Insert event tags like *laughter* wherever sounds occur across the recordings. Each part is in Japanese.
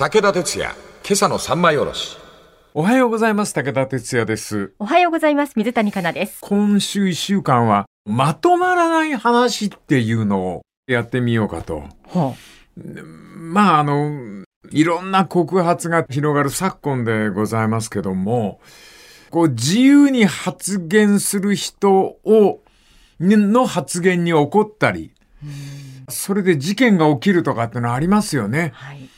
武田鉄矢、今朝の三枚おろし。おはようございます。武田哲也です。おはようございます。水谷香奈です。今週一週間は、まとまらない話っていうのをやってみようかと。はまあ、あの、いろんな告発が広がる昨今でございますけども、こう、自由に発言する人を、の発言に怒ったり、それで事件が起きるとかってのありますよね。はい。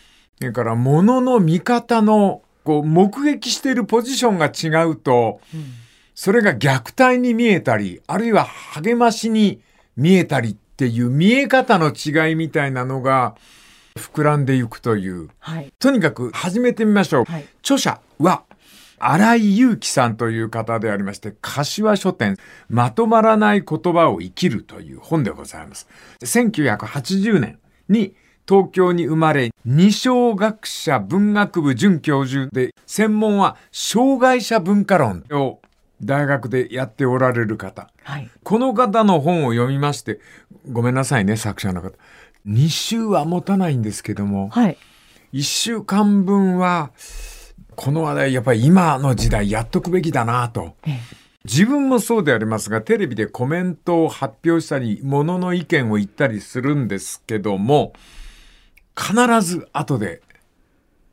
それから、物の見方の、こう、目撃しているポジションが違うと、それが虐待に見えたり、あるいは励ましに見えたりっていう見え方の違いみたいなのが膨らんでいくという。はい。とにかく始めてみましょう。はい著者は、荒井祐樹さんという方でありまして、柏書店、まとまらない言葉を生きるという本でございます。1980年に東京に生まれ、二小学者文学部准教授で、専門は障害者文化論を大学でやっておられる方。はい。この方の本を読みまして、ごめんなさいね、作者の方。2週は持たないんですけども、はい。1週間分は、この話題、やっぱり今の時代やっとくべきだなと。ええ自分もそうでありますが、テレビでコメントを発表したり、ものの意見を言ったりするんですけども、必ず後で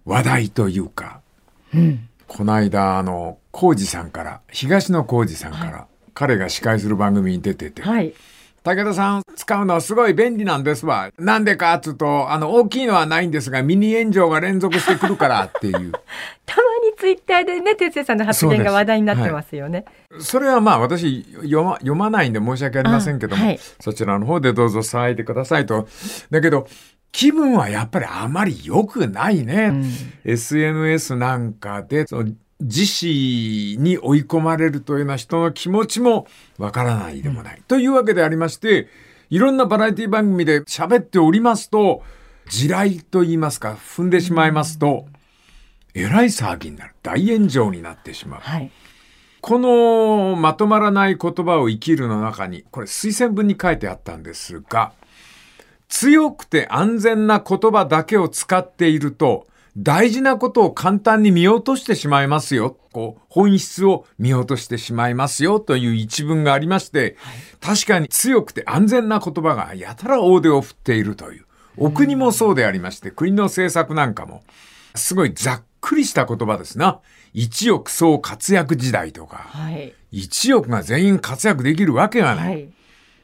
話題というか、うん。この間、あの、浩二さんから、東野浩二さんから、彼が司会する番組に出てて、はい。武田さん使うのはすごい便利なんですわ。なんでかっつうと、あの、大きいのはないんですが、ミニ炎上が連続してくるからっていう。*laughs* たまにツイッターでね、哲也さんの発言が話題になってますよね。それはまあ私読ま読まないんで申し訳ありませんけども、あはいそちらの方でどうぞ騒いでくださいと。だけど、気分はやっぱりあまり良くないね。SNS なんかで、その自死に追い込まれるというような人の気持ちもわからないでもない。というわけでありまして、いろんなバラエティ番組で喋っておりますと、地雷と言いますか、踏んでしまいますと、えらい騒ぎになる。大炎上になってしまう。はい。このまとまらない言葉を生きるの中に、これ推薦文に書いてあったんですが、強くて安全な言葉だけを使っていると、大事なことを簡単に見落としてしまいますよ。こう、本質を見落としてしまいますよという一文がありまして、確かに強くて安全な言葉がやたら大手を振っているという。お国もそうでありまして、国の政策なんかも、すごいざっくりした言葉ですな。一億総活躍時代とか、はい。1億が全員活躍できるわけがない。はい。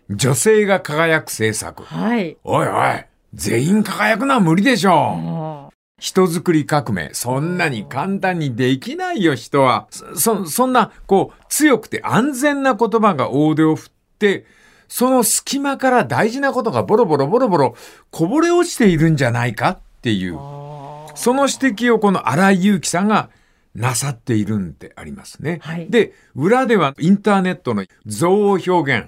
女性が輝く政策。はい。おいおい、全員輝くのは無理でしょう。あ人づくり革命、そんなに簡単にできないよ、人は。そ、そそんな、こう、強くて安全な言葉が大手を振って、その隙間から大事なことがボロボロボロボロこぼれ落ちているんじゃないかっていう。あその指摘をこの荒井祐樹さんがなさっているんでありますね。はいで、裏ではインターネットの憎悪表現。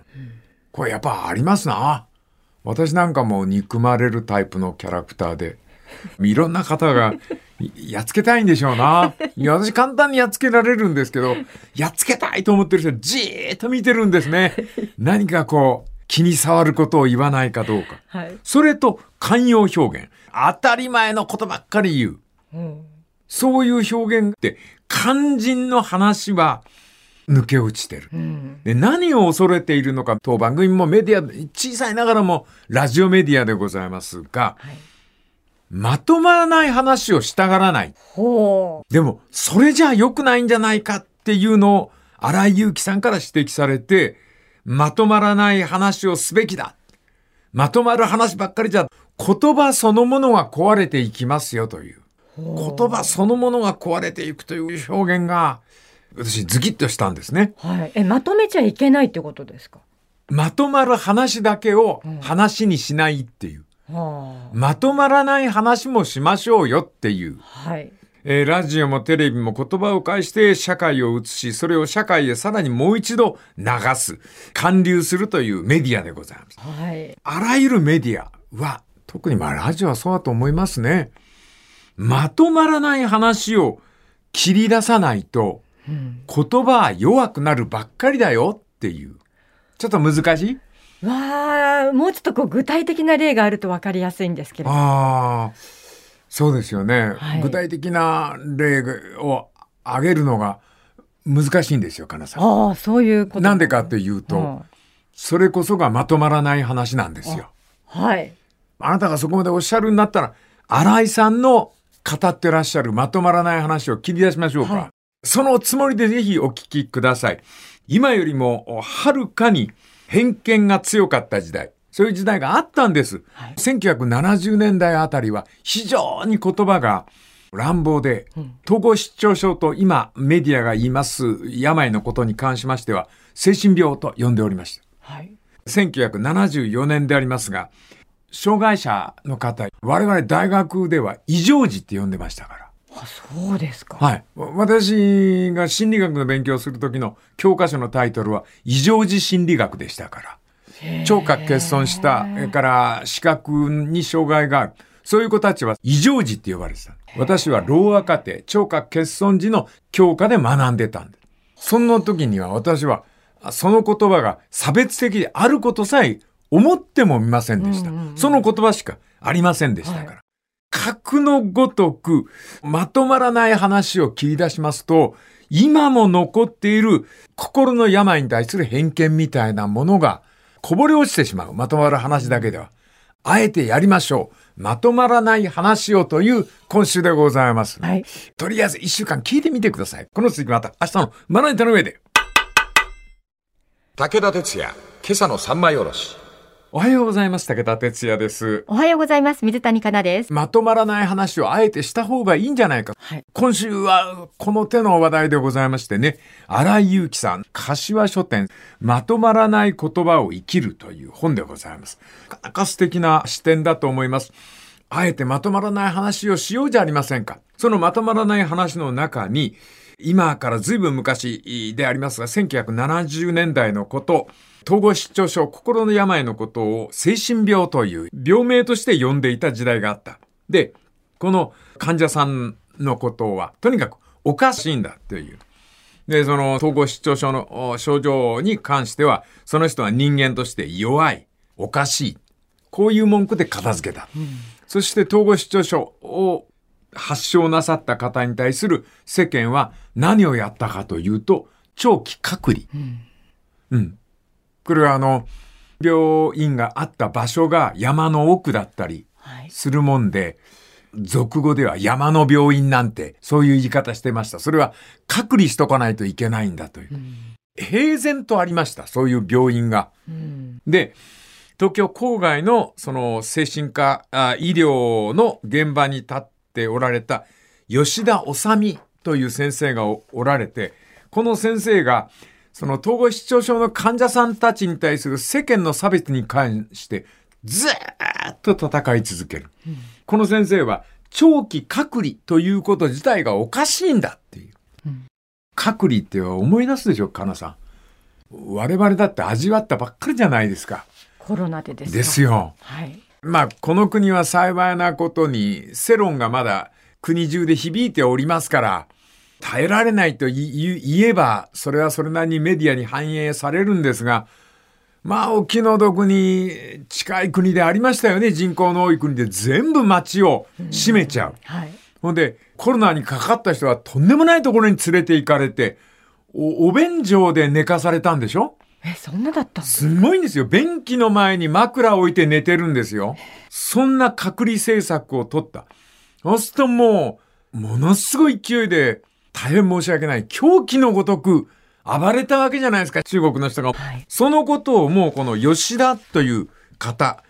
これやっぱありますな。私なんかも憎まれるタイプのキャラクターで、いろんな方がいやっつけたいんでしょうな。いや私簡単にやっつけられるんですけど、やっつけたいと思ってる人じーっと見てるんですね。何かこう、気に障ることを言わないかどうか。はい。それと寛容表現。当たり前のことばっかり言う。うん。そういう表現って、肝心の話は抜け落ちてる。うん。で何を恐れているのか、当番組もメディア、小さいながらもラジオメディアでございますが、はい。まとまらない話をしたがらない。ほでも、それじゃ良くないんじゃないかっていうのを、荒井祐樹さんから指摘されて、まとまらない話をすべきだ。まとまる話ばっかりじゃ、言葉そのものが壊れていきますよという。言葉そのものが壊れていくという表現が、私ズキッとしたんですね。う。はい。え、まとめちゃいけないってことですか？まとまる話だけを話にしないっていう。はまとまらない話もしましょうよっていう。あ。はい。えーラジオもテレビも言葉を介して社会を映し、それを社会へさらにもう一度流す、還流するというメディアでございます。はい。あらゆるメディアは、特にまあラジオはそうだと思いますね。まとまらない話を切り出さないと、うん。言葉は弱くなるばっかりだよっていう。ちょっと難しい？わあ、もうちょっとこう具体的な例があると分かりやすいんですけれど。ああ。そうですよね、はい具体的な例を挙げるのが難しいんですよ、かなさん。ああ、そういうこと。なんでかっていうと、うんそれこそがまとまらない話なんですよ。はい。あなたがそこまでおっしゃるんだったら、新井さんの語ってらっしゃるまとまらない話を切り出しましょうか。はいそのつもりでぜひお聞きください。今よりもはるかに偏見が強かった時代。そういう時代があったんです。はい1970年代あたりは非常に言葉が乱暴で、うん統合失調症と今メディアが言います病のことに関しましては精神病と呼んでおりました。はい。1974年でありますが、障害者の方、我々大学では異常児って呼んでましたから。あ、そうですか。はい。私が心理学の勉強をする時の教科書のタイトルは異常児心理学でしたから。聴覚欠損した、から視覚に障害がある。そういう子たちは異常児って呼ばれてた。私は老若手、聴覚欠損時の教科で学んでたんです。その時には私は、あその言葉が差別的であることさえ思ってもみませんでした。うんうんうんその言葉しかありませんでしたから。は格のごとくまとまらない話を切り出しますと、今も残っている心の病に対する偏見みたいなものがこぼれ落ちてしまう。まとまる話だけでは。あえてやりましょう。まとまらない話をという今週でございます。はい。とりあえず一週間聞いてみてください。この続きまた明日のまな板の上で。武田鉄矢、今朝の三枚おろし。おはようございます。武田哲也です。おはようございます。水谷香奈です。まとまらない話をあえてした方がいいんじゃないか。はい。今週はこの手の話題でございましてね、荒井祐樹さん、柏書店、まとまらない言葉を生きるという本でございます。なかなか素敵な視点だと思います。あえてまとまらない話をしようじゃありませんか。そのまとまらない話の中に、今からずいぶん昔でありますが、1970年代のこと、統合失調症、心の病のことを精神病という病名として呼んでいた時代があった。で、この患者さんのことは、とにかくおかしいんだという。で、その統合失調症のお症状に関しては、その人は人間として弱い、おかしい。こういう文句で片付けた。そして統合失調症を発症なさった方に対する世間は何をやったかというと、長期隔離。うん。これはあの、病院があった場所が山の奥だったりはい。するもんで、俗語では山の病院なんて、そういう言い方してました。それは隔離しとかないといけないんだという。平然とありました。そういう病院が。うん。で、東京郊外のその精神科あ医療の現場に立っておられた吉田治美という先生がおおられて、この先生がその統合失調症の患者さんたちに対する世間の差別に関してずーっと戦い続ける。この先生は長期隔離ということ自体がおかしいんだっていう。うん隔離って思い出すでしょ、かなさん。我々だって味わったばっかりじゃないですか。コロナでですかです。よ。はい。まあ、この国は幸いなことに、世論がまだ国中で響いておりますから、耐えられないと言えば、それはそれなりにメディアに反映されるんですが、まあ、お気の毒に近い国でありましたよね。人口の多い国で全部街を占めちゃう。はい。ほんで、コロナにかかった人はとんでもないところに連れて行かれて、お、お便所で寝かされたんでしょ？え、そんなだったすごいんですよ。便器の前に枕を置いて寝てるんですよ。そんな隔離政策を取った。そうするともう、ものすごい勢いで、大変申し訳ない。狂気のごとく暴れたわけじゃないですか、中国の人が。はいそのことをもうこの吉田という方、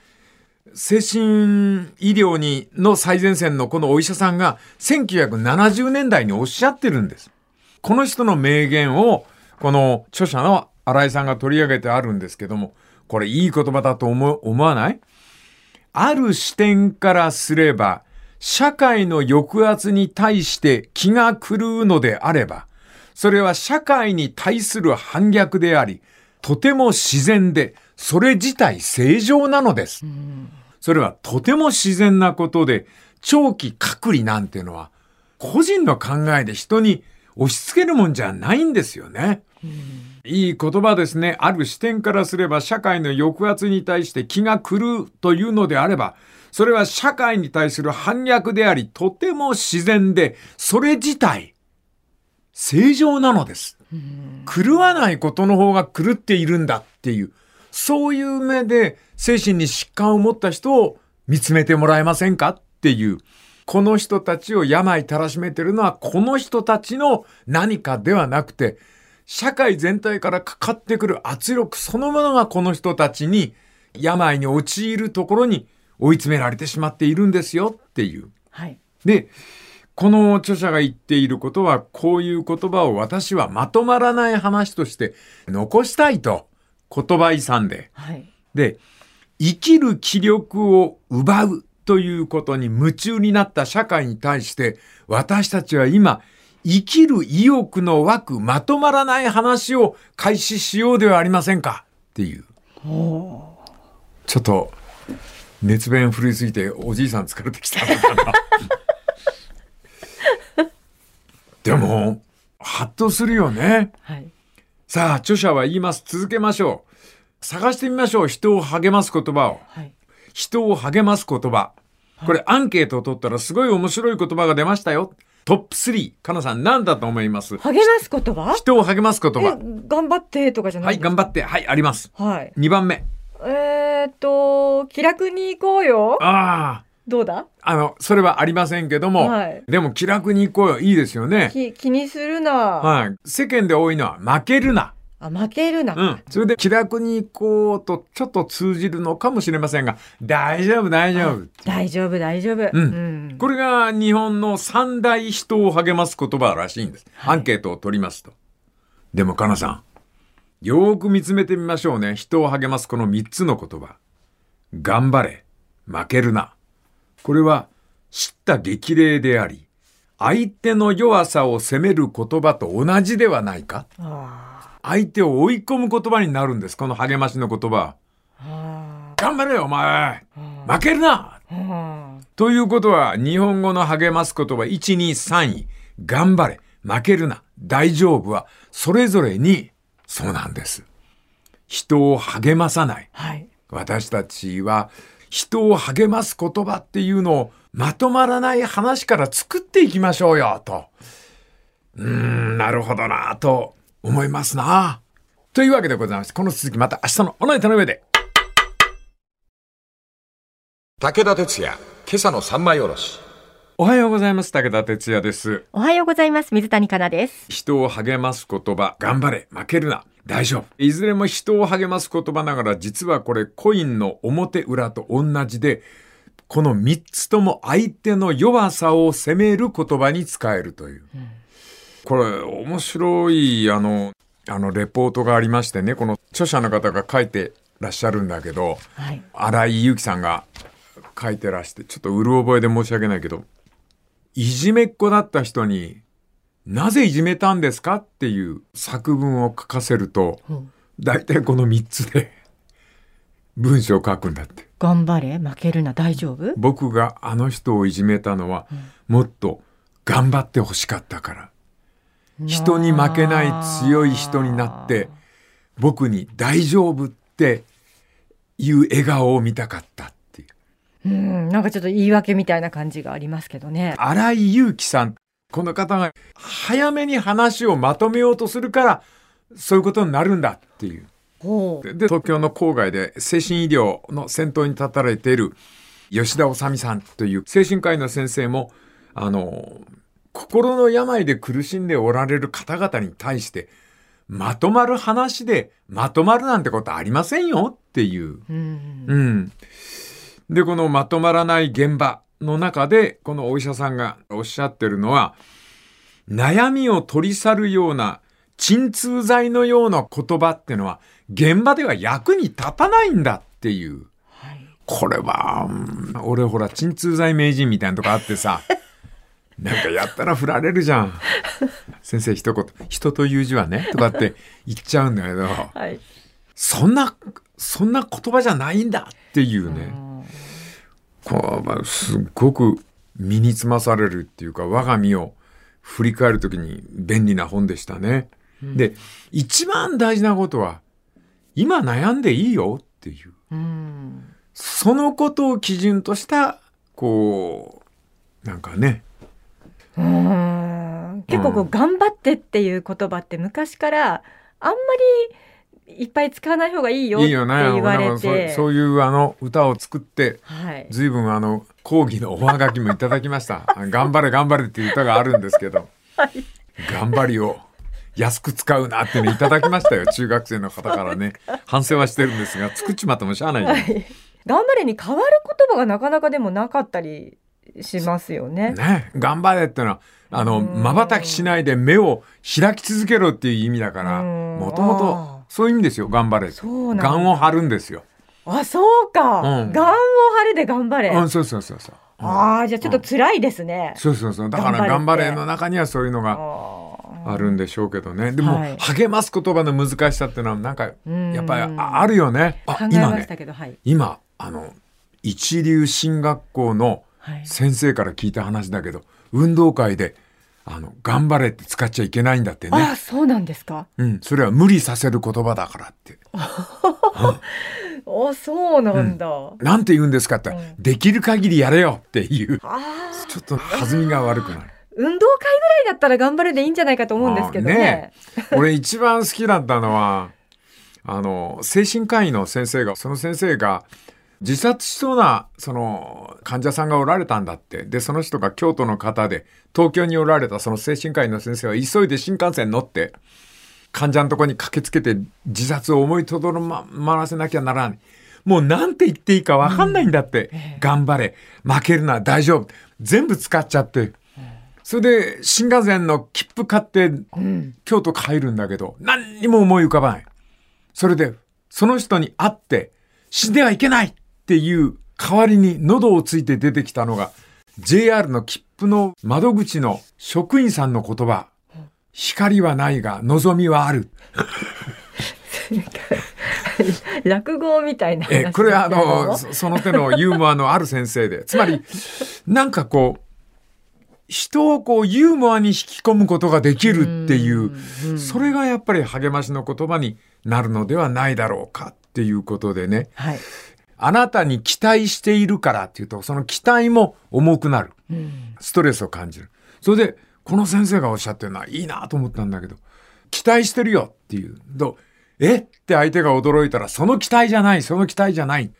精神医療にの最前線のこのお医者さんが1970年代におっしゃってるんです。この人の名言を、この著者の新井さんが取り上げてあるんですけども、これいい言葉だと思わない？ある視点からすれば、社会の抑圧に対して気が狂うのであれば、それは社会に対する反逆であり、とても自然で、それ自体正常なのです。それはとても自然なことで、長期隔離なんていうのは、個人の考えで人に押し付けるもんじゃないんですよね。いい言葉ですね。ある視点からすれば社会の抑圧に対して気が狂うというのであれば、それは社会に対する反逆であり、とても自然で、それ自体、正常なのです。狂わないことの方が狂っているんだっていう、そういう目で精神に疾患を持った人を見つめてもらえませんかっていう、この人たちを病たらしめてるのは、この人たちの何かではなくて、社会全体からかかってくる圧力そのものがこの人たちに病に陥るところに追い詰められてしまっているんですよっていう。はい。で、この著者が言っていることは、こういう言葉を私はまとまらない話として残したいと。言葉遺産で。はい。で、生きる気力を奪うということに夢中になった社会に対して、私たちは今、生きる意欲の湧くまとまらない話を開始しようではありませんかっていう。ちょっと、熱弁振りすぎておじいさん疲れてきたのかな。*laughs* でも、ハッとするよね。はい。さあ、著者は言います。続けましょう。探してみましょう。人を励ます言葉を。はい。人を励ます言葉。これ、アンケートを取ったらすごい面白い言葉が出ましたよ。トップ3。かなさん、何だと思います？励ます言葉？人を励ます言え葉。、頑張ってとかじゃなはいい、ですか？頑張って。はい、あります。はい。2番目。えーっと、気楽に行こうよ。ああ。どうだ？あの、それはありませんけども、はいでも気楽に行こうよ。いいですよね。き気にするな。はい。世間で多いのは負けるな。あ、負けるな。うん。それで気楽に行こうとちょっと通じるのかもしれませんが、大丈夫、大丈夫。大丈夫、大丈夫。うんこれが日本の三大人を励ます言葉らしいんです。はいアンケートを取りますと。でも、かなさん、よーく見つめてみましょうね。人を励ますこの三つの言葉。頑張れ、負けるな。これは、知った激励であり、相手の弱さを責める言葉と同じではないかあ相手を追い込む言葉になるんです。この励ましの言葉は。あ。頑張れよ、お前あ負けるなあ。ということは、日本語の励ます言葉1、2、3位。頑張れ、負けるな、大丈夫は、それぞれに、そうなんです。人を励まさない。はい。私たちは、人を励ます言葉っていうのを、まとまらない話から作っていきましょうよ、と。うーん、なるほどな、と思いますな。というわけでございまして、この続きまた明日のおのネタの上で。武田鉄矢、今朝の三枚おろし。おはようございます。武田哲也です。おはようございます。水谷香奈です。人を励ます言葉、頑張れ、負けるな、大丈夫。いずれも人を励ます言葉ながら、実はこれコインの表裏と同じで、この三つとも相手の弱さを責める言葉に使えるという。これ、面白い、あの、あの、レポートがありましてね、この著者の方が書いてらっしゃるんだけど、はい。荒井祐樹さんが書いてらして、ちょっとうる覚えで申し訳ないけど、いじめっ子だった人に、なぜいじめたんですか？っていう作文を書かせると、大体この3つで *laughs* 文章を書くんだって。頑張れ、負けるな、大丈夫？僕があの人をいじめたのは、もっと頑張ってほしかったから。人に負けない強い人になって、僕に大丈夫っていう笑顔を見たかったう。うん、なんかちょっと言い訳みたいな感じがありますけどね。荒井祐樹さん。この方が早めに話をまとめようとするから、そういうことになるんだっていう。で、東京の郊外で精神医療の先頭に立たれている吉田治さんという精神科医の先生も、あの、心の病で苦しんでおられる方々に対して、まとまる話でまとまるなんてことありませんよっていう。うん。うん。で、このまとまらない現場の中で、このお医者さんがおっしゃってるのは、悩みを取り去るような鎮痛剤のような言葉っていうのは、現場では役に立たないんだっていう。はい。これは、うん俺ほら、鎮痛剤名人みたいなとこあってさ、*laughs* なんかやったら振られるじゃん。先生一言、人という字はね、とかって言っちゃうんだけど、*laughs* はい。そんな、そんな言葉じゃないんだっていうね。うんこうまあすっごく身につまされるっていうか我が身を振り返るときに便利な本でしたね。で一番大事なことは今悩んでいいよっていううん。そのことを基準とした、こう、なんかね、うーん結構こう頑張ってっていう言葉って昔からあんまりいっぱい使わない方がいいよって。言われて。そういうあの歌を作って、はい。随分あの講義のおはがきもいただきました。あ *laughs* 頑張れ頑張れっていう歌があるんですけど、はい頑張りを安く使うなってねいただきましたよ。*laughs* 中学生の方からね。反省はしてるんですが、作っちまってもしゃあないよね。頑張れに変わる言葉がなかなかでもなかったりしますよね。ね、頑張れってのは、あの、うん瞬きしないで目を開き続けろっていう意味だから、うんもともあとそういう意味ですよ、頑張れ。そうなんだ願を張るんですよ。あ、そうか。うん願を張るで頑張れ。うん、そうそうそうそう。うんああ、じゃあちょっと辛いですね。そうそうそう。だから頑頑張張れの中にはそういうのがああるんでしょうけどね。でも、はい励ます言葉の難しさっていうのはなんか、うんやっぱりああるよね。あ今ね。今、あの、一流進学校のはい。先生から聞いた話だけど、運動会で、あの、頑張れって使っちゃいけないんだってね。あ、そうなんですか？うん、それは無理させる言葉だからって。*laughs* あ、そうなんだ。なんて言うんですかってうんできる限りやれよっていう、ああ、ちょっと弾みが悪くなる。運動会ぐらいだったら頑張れでいいんじゃないかと思うんですけどね。あ俺一番好きだったのは、あの、精神科医の先生が、その先生が、自殺しそうな、その、患者さんがおられたんだって。で、その人が京都の方で、東京におられたその精神科医の先生は、急いで新幹線乗って、患者のとこに駆けつけて、自殺を思いとどまらせなきゃならない。もうなんて言っていいかわかんないんだって。頑張れ。負けるな。大丈夫。全部使っちゃって。それで、新幹線の切符買って、うん。京都帰るんだけど、何にも思い浮かばない。それで、その人に会って、死んではいけないっていう代わりに喉をついて出てきたのが、JR の切符の窓口の職員さんの言葉。光はないが望みはある。*laughs* 落語みたいな話え、これはあの、そその手のユーモアのある先生で。つまり、なんかこう、人をこうユーモアに引き込むことができるっていう、うんそれがやっぱり励ましの言葉になるのではないだろうかっていうことでね。はい。あなたに期待しているからっていうと、その期待も重くなる。うんストレスを感じる。それで、この先生がおっしゃってるのはいいなと思ったんだけど、期待してるよっていう。どえ？って相手が驚いたら、その期待じゃない、その期待じゃない。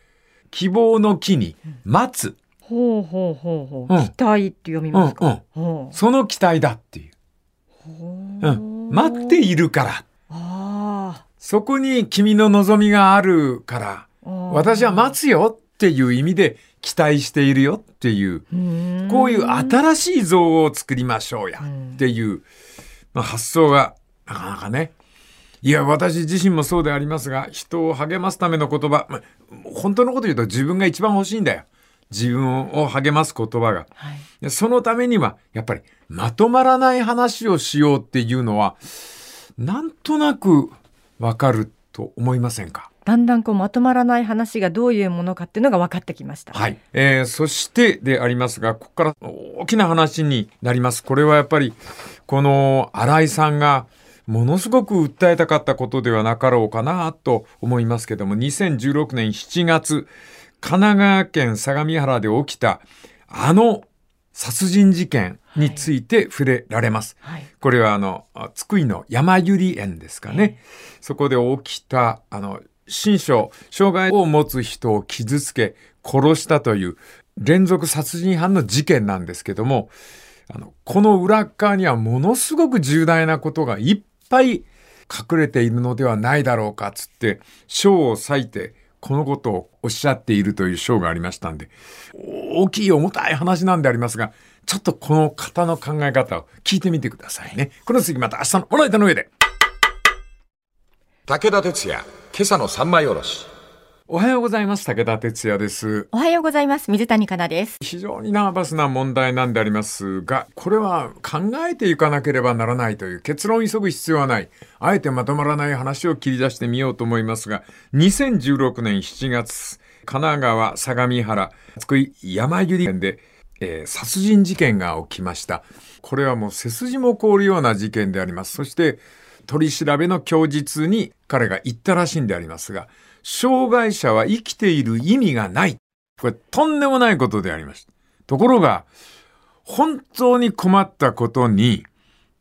希望の木に待つ。ほうほうほうほう。うん期待って読みうんますか？うん。ほうその期待だっていう。うん。待っているから。あそこに君の望みがあるから、あ。私は待つよっていう意味で期待しているよっていう、つこういう新しい像を作りましょうやっていう、まあ、発想がなかなかね。いや、私自身もそうでありますが、人を励ますための言葉、まあ本当のこと言うと自分が一番欲しいんだよ。自分を励ます言葉が。はい。でそのためには、やっぱりまとまらない話をしようっていうのは、なんとなくわかると思いませんか？だんだんこうまとまらない話がどういうものかっていうのが分かってきました。はい。えーそしてでありますが、ここから大きな話になります。これはやっぱり、この新井さんが、ものすごく訴えたかったことではなかろうかなと思いますけども、2016年7月、神奈川県相模原で起きた、あの殺人事件について触れられます。はい。これはあの、あ津久井の山百合園ですかね。そこで起きた、あの、新書、障害を持つ人を傷つけ、殺したという連続殺人犯の事件なんですけども、あの、この裏側にはものすごく重大なことがいっぱい隠れているのではないだろうか、つって、章を割いて、このことをおっしゃっているという章がありましたんで、大きい重たい話なんでありますが、ちょっとこの方の考え方を聞いてみてくださいね。この次また明日のおられたの上で。武田鉄矢、今朝の三枚おろし。おはようございます。武田哲也です。おはようございます。水谷香奈です。非常にナーバスな問題なんでありますが、これは考えていかなければならないという結論を急ぐ必要はない。あえてまとまらない話を切り出してみようと思いますが、2016年7月、神奈川相模原津久井山百合園で、えー殺人事件が起きました。これはもう背筋も凍るような事件であります。そして、取り調べの供述に彼が言ったらしいんでありますが、障害者は生きている意味がない。これとんでもないことでありました。ところが、本当に困ったことに、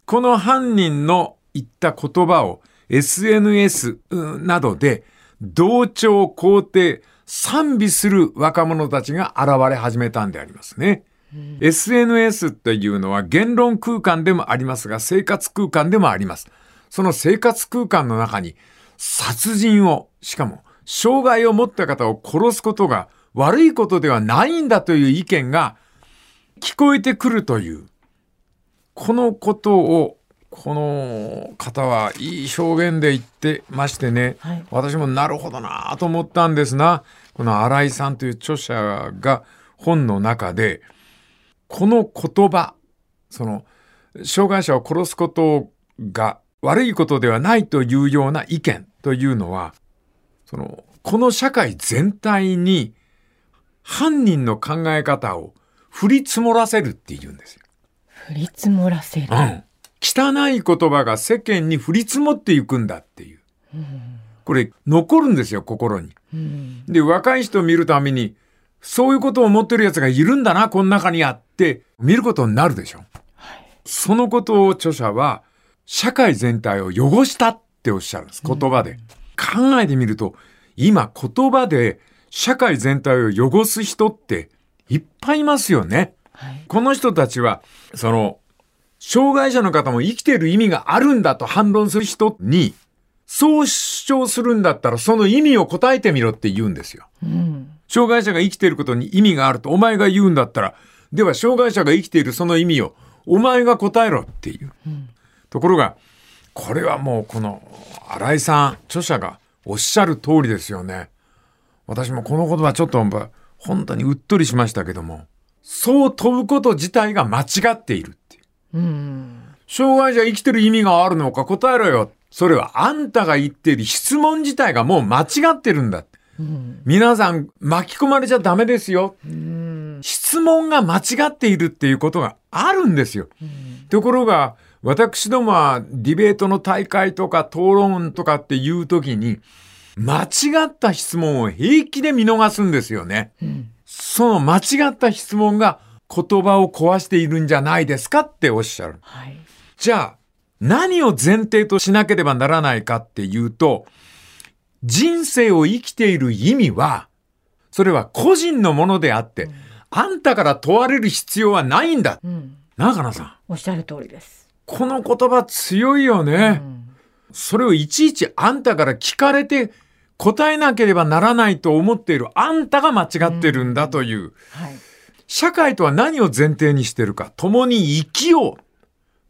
この犯人の言った言葉を SNS などで同調、肯定、賛美する若者たちが現れ始めたんでありますね。うん、SNS っていうのは言論空間でもありますが、生活空間でもあります。その生活空間の中に殺人を、しかも障害を持った方を殺すことが悪いことではないんだという意見が聞こえてくるという、このことをこの方はいい表現で言ってましてね、はい、私もなるほどなと思ったんですな。この新井さんという著者が本の中で、この言葉、その、障害者を殺すことが悪いことではないというような意見というのは、その、この社会全体に犯人の考え方を降り積もらせるって言うんですよ。降り積もらせる。うん。汚い言葉が世間に降り積もっていくんだっていう。これ残るんですよ、心に。で、若い人を見るために、そういうことを思ってる奴がいるんだな、この中にあって、見ることになるでしょ。はい、そのことを著者は、社会全体を汚したっておっしゃるんです、言葉で。考えてみると、今言葉で社会全体を汚す人っていっぱいいますよね。はい、この人たちは、その、障害者の方も生きている意味があるんだと反論する人に、そう主張するんだったらその意味を答えてみろって言うんですよ。うん、障害者が生きていることに意味があるとお前が言うんだったら、では障害者が生きているその意味をお前が答えろっていう。うん、ところが、これはもうこの新井さん、著者がおっしゃる通りですよね。私もこの言葉ちょっと本当にうっとりしましたけども、そう飛ぶこと自体が間違っているっていう。うん、障害者生きてる意味があるのか答えろよ。それはあんたが言っている質問自体がもう間違ってるんだ。うん、皆さん巻き込まれちゃダメですよ、うん。質問が間違っているっていうことがあるんですよ。うん、ところが私どもはディベートの大会とか討論とかっていう時に間違った質問を平気で見逃すんですよね。その間違った質問が言葉を壊しているんじゃないですかっておっしゃる。はい、じゃあ、何を前提としなければならないかっていうと、人生を生きている意味は、それは個人のものであって、うん、あんたから問われる必要はないんだ。うん、中野さん。おっしゃる通りです。この言葉強いよね。うん、それをいちいちあんたから聞かれて答えなければならないと思っているあんたが間違ってるんだという。はい社会とは何を前提にしてるか、共に生きよう。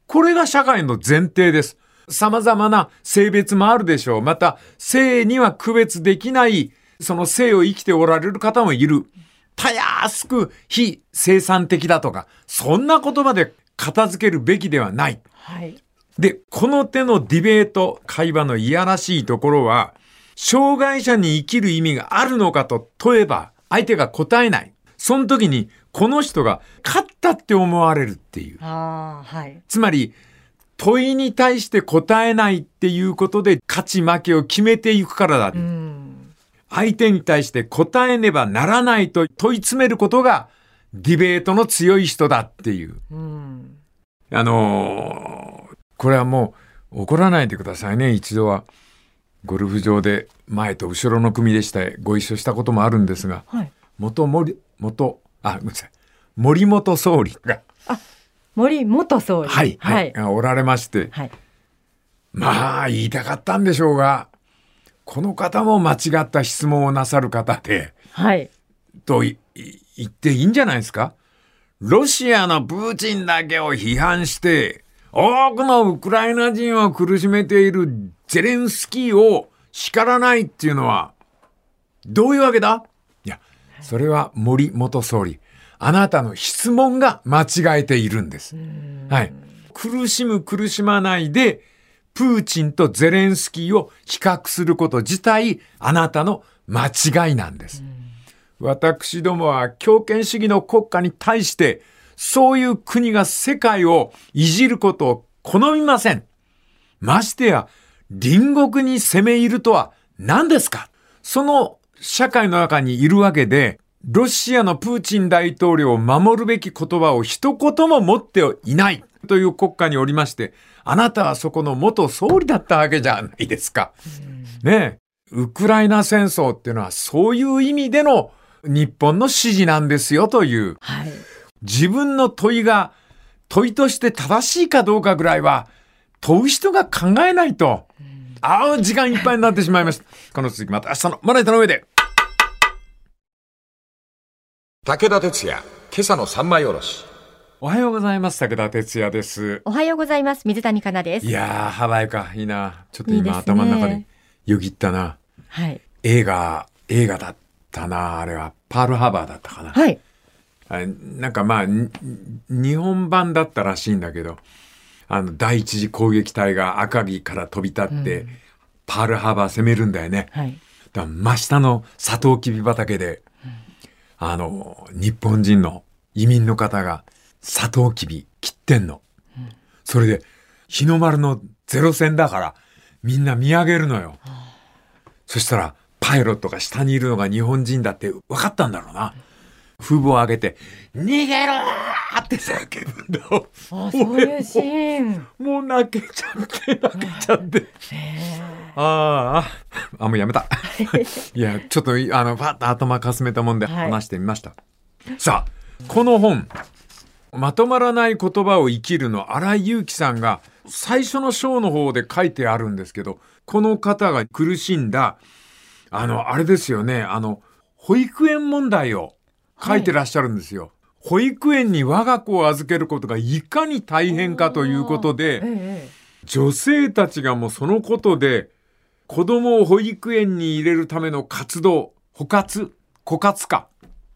これが社会の前提です。様々な性別もあるでしょう。また、性には区別できない、その性を生きておられる方もいる。たやすく非生産的だとか、そんな言葉で片付けるべきではない。はい。で、この手のディベート、会話のいやらしいところは、障害者に生きる意味があるのかと問えば、相手が答えない。その時にこの人が勝ったって思われるっていう。はい、つまり、問いに対して答えないっていうことで勝ち負けを決めていくからだ。相手に対して答えねばならないと問い詰めることがディベートの強い人だっていう。あのー、これはもう怒らないでくださいね、一度は。ゴルフ場で前と後ろの組でしたご一緒したこともあるんですが、はい、元森、元あ、ごめんなさい。森本総理が。あ、森元総理。はい、はい、はい、おられまして。はい。まあ、言いたかったんでしょうが、この方も間違った質問をなさる方で、はい。と言っていいんじゃないですか？ロシアのプーチンだけを批判して、多くのウクライナ人を苦しめているゼレンスキーを叱らないっていうのは、どういうわけだ？それは森元総理。あなたの質問が間違えているんです。はい。苦しむ苦しまないで、プーチンとゼレンスキーを比較すること自体、あなたの間違いなんです。私どもは強権主義の国家に対して、そういう国が世界をいじることを好みません。ましてや、隣国に攻め入るとは何ですか？その社会の中にいるわけで、ロシアのプーチン大統領を守るべき言葉を一言も持っていないという国家におりまして、あなたはそこの元総理だったわけじゃないですか。ねえ。ウクライナ戦争っていうのはそういう意味での日本の支持なんですよという、はい。自分の問いが問いとして正しいかどうかぐらいは問う人が考えないと。ああ、時間いっぱいになってしまいました。*laughs* この続きまた明日のまな板の上で。武田鉄矢、今朝の三枚おろし。おはようございます。武田哲也です。おはようございます。水谷香奈ですい。やー、ハワイか。いいな。ちょっと今ね頭の中によぎったな。はい。映画、映画だったな。あれは。パールハーバーだったかな。はい。あなんかまあ、に日本版だったらしいんだけど、あの、第一次攻撃隊が赤城から飛び立って、パールハーバー攻めるんだよね。はい。だ真下のサトウキビ畑で、あの、日本人の移民の方がサトウキビ切ってんの。それで、日の丸のゼロ戦だから、みんな見上げるのよ。そしたら、パイロットが下にいるのが日本人だって分かったんだろうな。風貌を上げて、逃げろーって叫ぶんだよ。あ、そういうシーン。もう泣けちゃって、泣けちゃって。ああ、あ、もうやめた。*laughs* いや、ちょっと、あの、パッと頭かすめたもんではい話してみました。さあ、この本、まとまらない言葉を生きるの荒井祐樹さんが最初の章の方で書いてあるんですけど、この方が苦しんだ、あの、あれですよね、あの、保育園問題を書いてらっしゃるんですよ。保育園に我が子を預けることがいかに大変かということで、え女性たちがもうそのことで子供を保育園に入れるための活動、補活、枯渇か。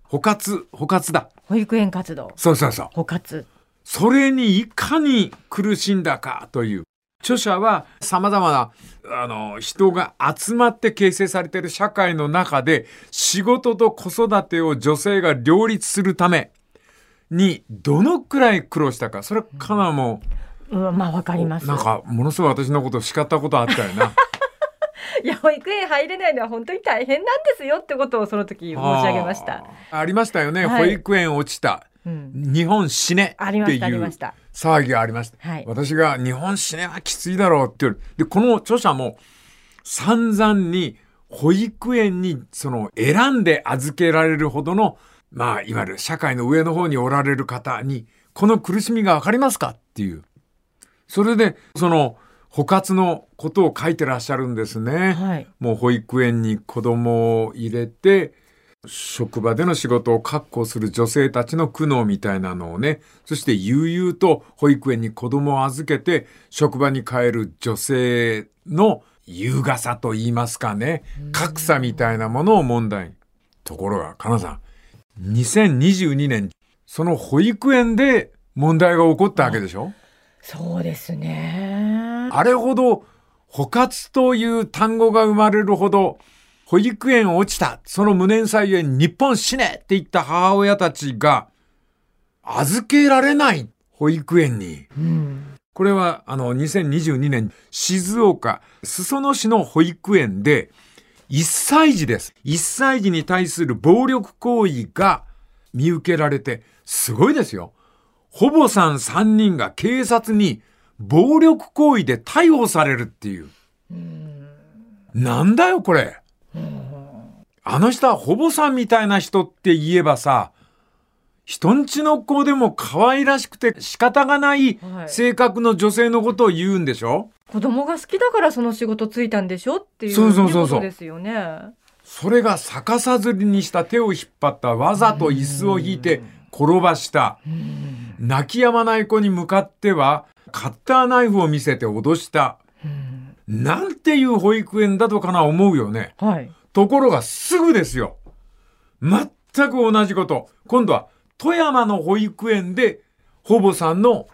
補活、補活だ。保育園活動。そうそうそう。補活。それにいかに苦しんだかという。著者は様々な、あの、人が集まって形成されている社会の中で仕事と子育てを女性が両立するためにどのくらい苦労したか。それはかなもうん、まあわかります。なんかものすごい私のことを叱ったことあったよな。*laughs* いや、保育園入れないのは本当に大変なんですよってことをその時申し上げました。ありましたよね。はい保育園落ちた。うん。日本死ねっていう。騒ぎがありました。はい私が日本死ねはきついだろうっていう。で、この著者も散々に保育園にその選んで預けられるほどの、まあ、いわゆる社会の上の方におられる方に、この苦しみがわかりますかっていう。それで、その、補活のことを書いてらっしゃるんですね。はい。もう保育園に子供を入れて、職場での仕事を確保する女性たちの苦悩みたいなのをね、そして悠々と保育園に子供を預けて職場に帰る女性の優雅さと言いますかね、格差みたいなものを問題に。ところが、かなさん、2022年、その保育園で問題が起こったわけでしょ？そうですね。あれほど、補活という単語が生まれるほど、保育園落ちた、その無念さゆえに日本死ねって言った母親たちが、預けられない保育園に。うん。これは、あの、2022年、静岡、裾野市の保育園で、1歳児です。1歳児に対する暴力行為が見受けられて、すごいですよ。ほぼさん3人が警察に暴力行為で逮捕されるっていう。なんだよ、これ。あの人はほぼさんみたいな人って言えばさ、人んちの子でも可愛らしくて仕方がないはい性格の女性のことを言うんでしょ？子供が好きだからその仕事ついたんでしょっていうそうそうそうそうことですよね。それが逆さずりにした手を引っ張ったわざと椅子を引いて転ばした。泣き止まない子に向かってはカッターナイフを見せて脅した。なんていう保育園だとかな思うよね。はい。ところがすぐですよ。全く同じこと。今度は富山の保育園で、ほぼさんの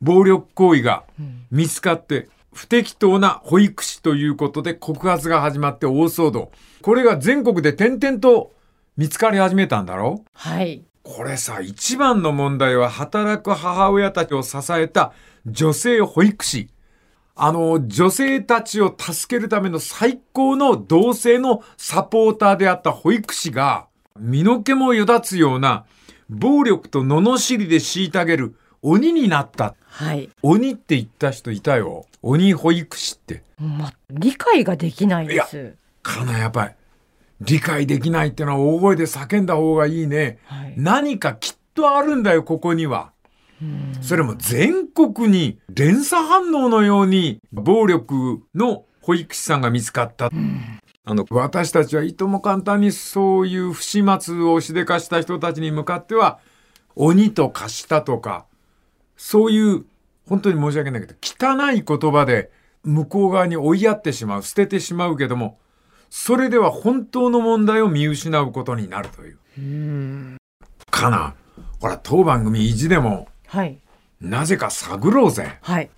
暴力行為が見つかって、不適当な保育士ということで告発が始まって大騒動。これが全国で点々と見つかり始めたんだろはい。これさ、一番の問題は働く母親たちを支えた女性保育士。あの、女性たちを助けるための最高の同性のサポーターであった保育士が、身の毛もよだつような暴力と罵りで虐げる鬼になった。はい。鬼って言った人いたよ。鬼保育士って。ま、理解ができないです。かな、やっぱり。理解できないってのは大声で叫んだ方がいいね。はい。何かきっとあるんだよ、ここには。それも全国に連鎖反応のように暴力の保育士さんが見つかった。あの、私たちはいとも簡単にそういう不始末をしでかした人たちに向かっては、鬼と化したとか、そういう、本当に申し訳ないけど、汚い言葉で向こう側に追いやってしまう、捨ててしまうけども、それでは本当の問題を見失うことになるという。かな。ほら、当番組意地でも、はい。なぜか探ろうぜ。はい。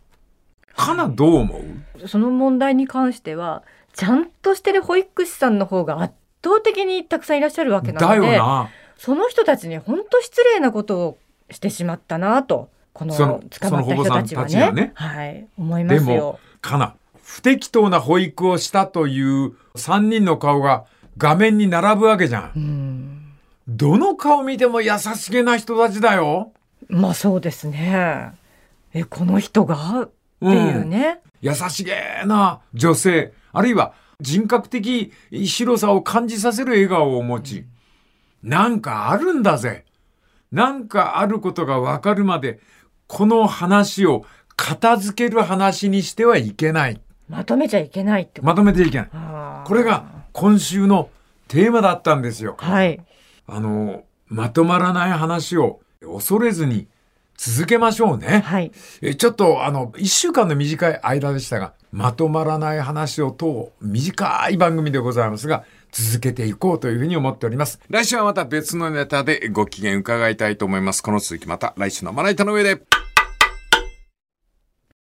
かな、どう思う？その問題に関しては、ちゃんとしてる保育士さんの方が圧倒的にたくさんいらっしゃるわけなだので、よな。その人たちに本当失礼なことをしてしまったなと、この捕まった人たちはね、その保護さんたちがねはい、思いまですもよ。、かな。不適当な保育をしたという3人の顔が画面に並ぶわけじゃん。うん。どの顔見ても優しげな人たちだよ。まあそうですね。え、この人が？っていうね。優しげな女性、あるいは人格的白さを感じさせる笑顔を持ち、なんかあるんだぜ。なんかあることがわかるまで、この話を片付ける話にしてはいけない。まとめちゃいけないってこと。まとめていけない。これが今週のテーマだったんですよ。はい。あの、まとまらない話を恐れずに続けましょうね。はい。えちょっとあの、一週間の短い間でしたが、まとまらない話を等短い番組でございますが、続けていこうというふうに思っております。来週はまた別のネタでご機嫌伺いたいと思います。この続きまた来週のまな板の上で。